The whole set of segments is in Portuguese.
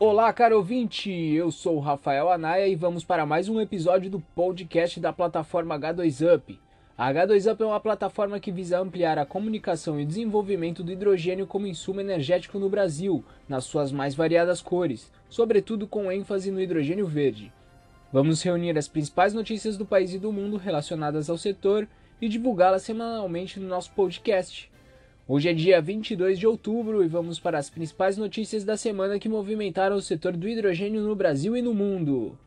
Olá, caro ouvinte! Eu sou o Rafael Anaya e vamos para mais um episódio do podcast da plataforma H2Up. A H2Up é uma plataforma que visa ampliar a comunicação e desenvolvimento do hidrogênio como insumo energético no Brasil, nas suas mais variadas cores, sobretudo com ênfase no hidrogênio verde. Vamos reunir as principais notícias do país e do mundo relacionadas ao setor e divulgá-las semanalmente no nosso podcast. Hoje é dia 22 de outubro e vamos para as principais notícias da semana que movimentaram o setor do hidrogênio no Brasil e no mundo.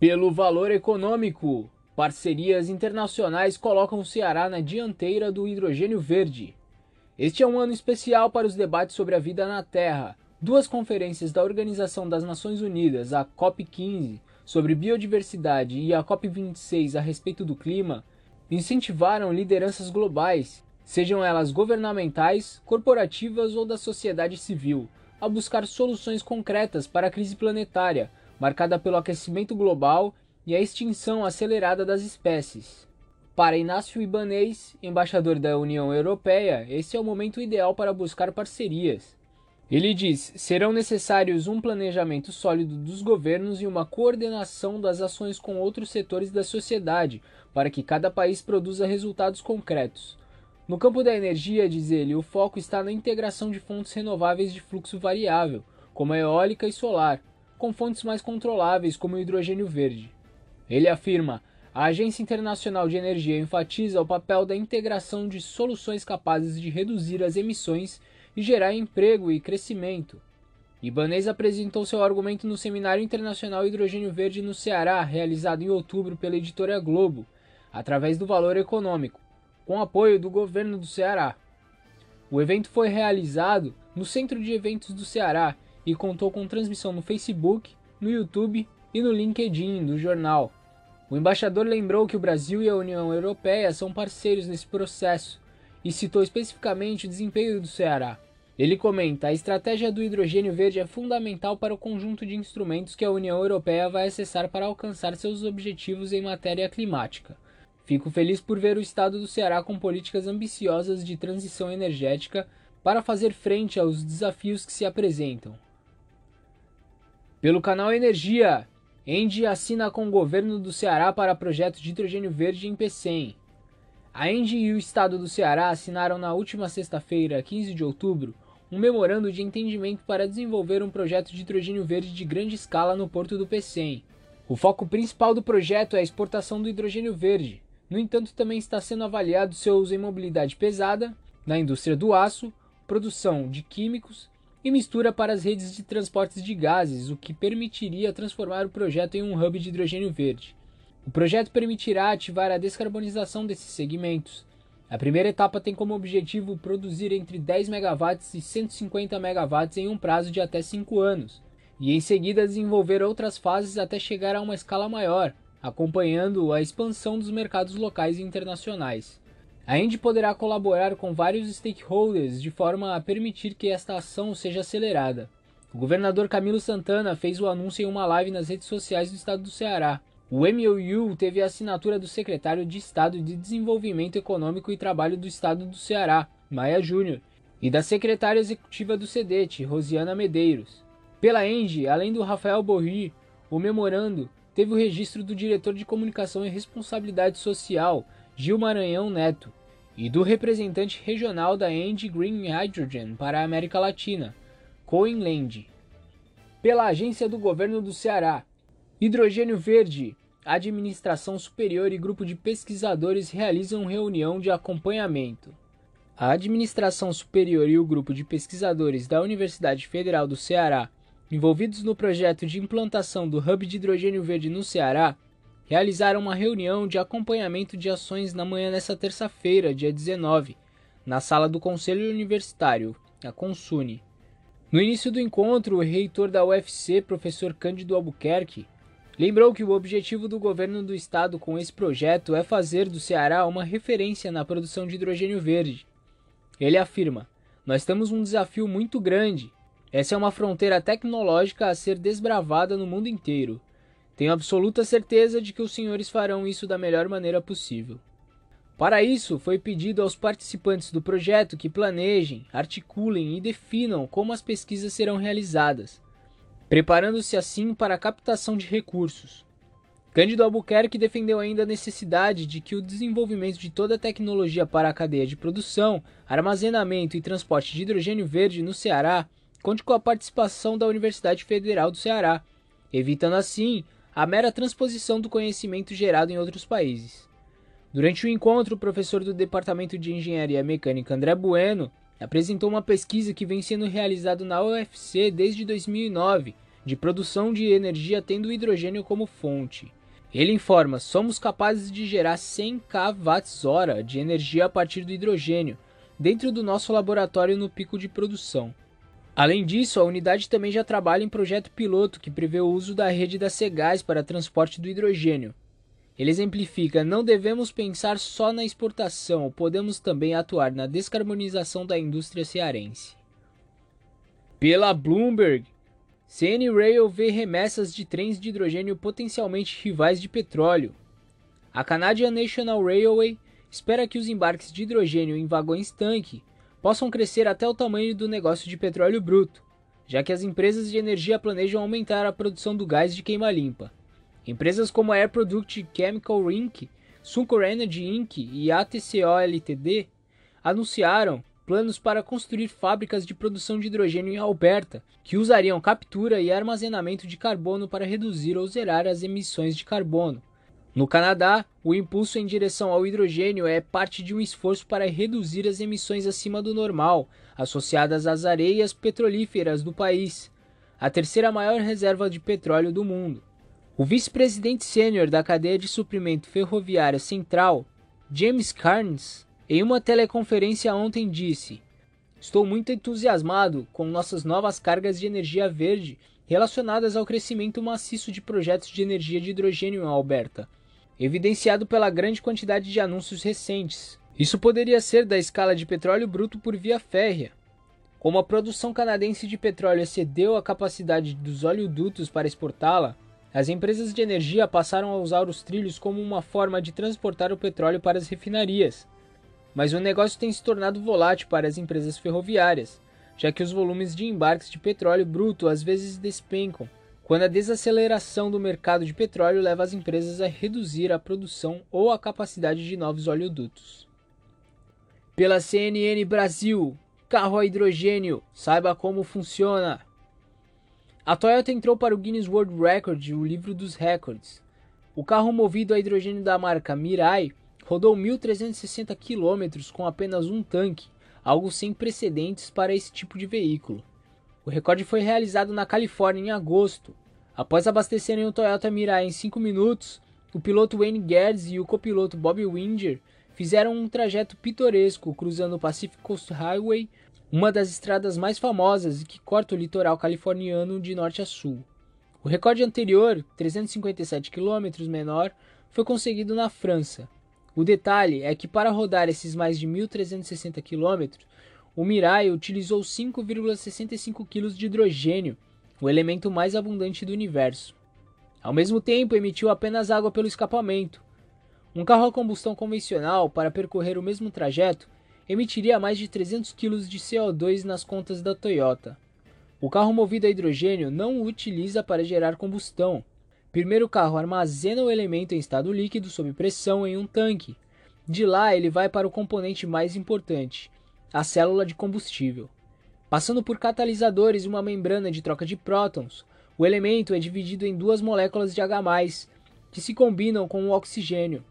Pelo valor econômico, parcerias internacionais colocam o Ceará na dianteira do hidrogênio verde. Este é um ano especial para os debates sobre a vida na Terra. Duas conferências da Organização das Nações Unidas, a COP15, sobre biodiversidade e a COP26 a respeito do clima, incentivaram lideranças globais, sejam elas governamentais, corporativas ou da sociedade civil, a buscar soluções concretas para a crise planetária, marcada pelo aquecimento global e a extinção acelerada das espécies. Para Inácio Ibanez, embaixador da União Europeia, esse é o momento ideal para buscar parcerias. Ele diz: serão necessários um planejamento sólido dos governos e uma coordenação das ações com outros setores da sociedade, para que cada país produza resultados concretos. No campo da energia, diz ele, o foco está na integração de fontes renováveis de fluxo variável, como a eólica e solar, com fontes mais controláveis, como o hidrogênio verde. Ele afirma: a Agência Internacional de Energia enfatiza o papel da integração de soluções capazes de reduzir as emissões e gerar emprego e crescimento. Ibanez apresentou seu argumento no Seminário Internacional Hidrogênio Verde no Ceará, realizado em outubro pela editora Globo, através do valor econômico, com apoio do governo do Ceará. O evento foi realizado no Centro de Eventos do Ceará e contou com transmissão no Facebook, no YouTube e no LinkedIn do jornal. O embaixador lembrou que o Brasil e a União Europeia são parceiros nesse processo e citou especificamente o desempenho do Ceará. Ele comenta: a estratégia do hidrogênio verde é fundamental para o conjunto de instrumentos que a União Europeia vai acessar para alcançar seus objetivos em matéria climática. Fico feliz por ver o estado do Ceará com políticas ambiciosas de transição energética para fazer frente aos desafios que se apresentam. Pelo canal Energia, Engie assina com o governo do Ceará para projeto de hidrogênio verde em Pecém. A Engie e o estado do Ceará assinaram na última sexta-feira, 15 de outubro, um memorando de entendimento para desenvolver um projeto de hidrogênio verde de grande escala no porto do Pecém. O foco principal do projeto é a exportação do hidrogênio verde, no entanto, também está sendo avaliado seu uso em mobilidade pesada, na indústria do aço, produção de químicos e mistura para as redes de transportes de gases, o que permitiria transformar o projeto em um hub de hidrogênio verde. O projeto permitirá ativar a descarbonização desses segmentos. A primeira etapa tem como objetivo produzir entre 10 MW e 150 MW em um prazo de até 5 anos, e em seguida desenvolver outras fases até chegar a uma escala maior, acompanhando a expansão dos mercados locais e internacionais. A Indy poderá colaborar com vários stakeholders de forma a permitir que esta ação seja acelerada. O governador Camilo Santana fez o anúncio em uma live nas redes sociais do estado do Ceará. O MOU teve a assinatura do secretário de Estado de Desenvolvimento Econômico e Trabalho do estado do Ceará, Maia Júnior, e da secretária executiva do CEDET, Rosiana Medeiros. Pela Engie, além do Rafael Borri, o memorando teve o registro do diretor de comunicação e responsabilidade social, Gil Maranhão Neto, e do representante regional da Engie Green Hydrogen para a América Latina, Coen Land. Pela agência do governo do Ceará, Hidrogênio Verde, Administração Superior e grupo de pesquisadores realizam reunião de acompanhamento. A Administração Superior e o grupo de pesquisadores da Universidade Federal do Ceará envolvidos no projeto de implantação do Hub de Hidrogênio Verde no Ceará, realizaram uma reunião de acompanhamento de ações na manhã desta terça-feira, dia 19, na sala do Conselho Universitário, a Consune. No início do encontro, o reitor da UFC, professor Cândido Albuquerque, lembrou que o objetivo do governo do estado com esse projeto é fazer do Ceará uma referência na produção de hidrogênio verde. Ele afirma: Nós temos um desafio muito grande essa é uma fronteira tecnológica a ser desbravada no mundo inteiro. Tenho absoluta certeza de que os senhores farão isso da melhor maneira possível. Para isso, foi pedido aos participantes do projeto que planejem, articulem e definam como as pesquisas serão realizadas, preparando-se assim para a captação de recursos. Cândido Albuquerque defendeu ainda a necessidade de que o desenvolvimento de toda a tecnologia para a cadeia de produção, armazenamento e transporte de hidrogênio verde no Ceará conte com a participação da Universidade Federal do Ceará, evitando assim a mera transposição do conhecimento gerado em outros países. Durante o encontro, o professor do Departamento de Engenharia Mecânica André Bueno apresentou uma pesquisa que vem sendo realizada na UFC desde 2009, de produção de energia tendo hidrogênio como fonte. Ele informa: somos capazes de gerar 100 kWh de energia a partir do hidrogênio, dentro do nosso laboratório no pico de produção. Além disso, a unidade também já trabalha em projeto piloto que prevê o uso da rede da Cegás para transporte do hidrogênio. Ele exemplifica: não devemos pensar só na exportação, podemos também atuar na descarbonização da indústria cearense. Pela Bloomberg, CN Rail vê remessas de trens de hidrogênio potencialmente rivais de petróleo. A Canadian National Railway espera que os embarques de hidrogênio em vagões tanque possam crescer até o tamanho do negócio de petróleo bruto, já que as empresas de energia planejam aumentar a produção do gás de queima-limpa. Empresas como a Air Product Chemical Inc., Suncor Energy Inc. e ATCO Ltd. anunciaram planos para construir fábricas de produção de hidrogênio em Alberta, que usariam captura e armazenamento de carbono para reduzir ou zerar as emissões de carbono. No Canadá, o impulso em direção ao hidrogênio é parte de um esforço para reduzir as emissões acima do normal, associadas às areias petrolíferas do país, a terceira maior reserva de petróleo do mundo. O vice-presidente sênior da cadeia de suprimento ferroviária central, James Carnes, em uma teleconferência ontem disse: Estou muito entusiasmado com nossas novas cargas de energia verde relacionadas ao crescimento maciço de projetos de energia de hidrogênio em Alberta, evidenciado pela grande quantidade de anúncios recentes. Isso poderia ser da escala de petróleo bruto por via férrea. Como a produção canadense de petróleo excedeu a capacidade dos oleodutos para exportá-la, as empresas de energia passaram a usar os trilhos como uma forma de transportar o petróleo para as refinarias. Mas o negócio tem se tornado volátil para as empresas ferroviárias, já que os volumes de embarques de petróleo bruto às vezes despencam, quando a desaceleração do mercado de petróleo leva as empresas a reduzir a produção ou a capacidade de novos oleodutos. Pela CNN Brasil, carro a hidrogênio, saiba como funciona. A Toyota entrou para o Guinness World Record, o livro dos recordes. O carro movido a hidrogênio da marca Mirai rodou 1.360 km com apenas um tanque, algo sem precedentes para esse tipo de veículo. O recorde foi realizado na Califórnia em agosto. Após abastecerem o Toyota Mirai em 5 minutos, o piloto Wayne Guedes e o copiloto Bob Winger fizeram um trajeto pitoresco cruzando o Pacific Coast Highway uma das estradas mais famosas e que corta o litoral californiano de norte a sul. O recorde anterior, 357 km menor, foi conseguido na França. O detalhe é que para rodar esses mais de 1.360 km, o Mirai utilizou 5,65 kg de hidrogênio, o elemento mais abundante do universo. Ao mesmo tempo, emitiu apenas água pelo escapamento. Um carro a combustão convencional, para percorrer o mesmo trajeto, emitiria mais de 300 kg de CO2 nas contas da Toyota. O carro movido a hidrogênio não o utiliza para gerar combustão. Primeiro o carro armazena o elemento em estado líquido sob pressão em um tanque. De lá ele vai para o componente mais importante, a célula de combustível. Passando por catalisadores e uma membrana de troca de prótons, o elemento é dividido em duas moléculas de H+, que se combinam com o oxigênio.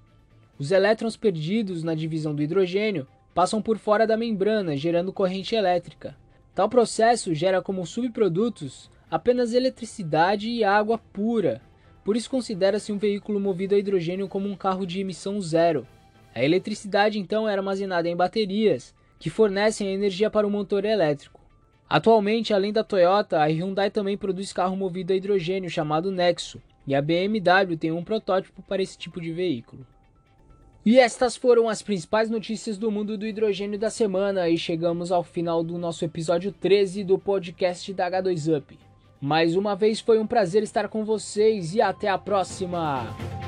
Os elétrons perdidos na divisão do hidrogênio passam por fora da membrana, gerando corrente elétrica. Tal processo gera como subprodutos apenas eletricidade e água pura. Por isso considera-se um veículo movido a hidrogênio como um carro de emissão zero. A eletricidade então é armazenada em baterias, que fornecem energia para o motor elétrico. Atualmente, além da Toyota, a Hyundai também produz carro movido a hidrogênio chamado Nexo, e a BMW tem um protótipo para esse tipo de veículo. E estas foram as principais notícias do mundo do hidrogênio da semana e chegamos ao final do nosso episódio 13 do podcast da H2Up. Mais uma vez foi um prazer estar com vocês e até a próxima!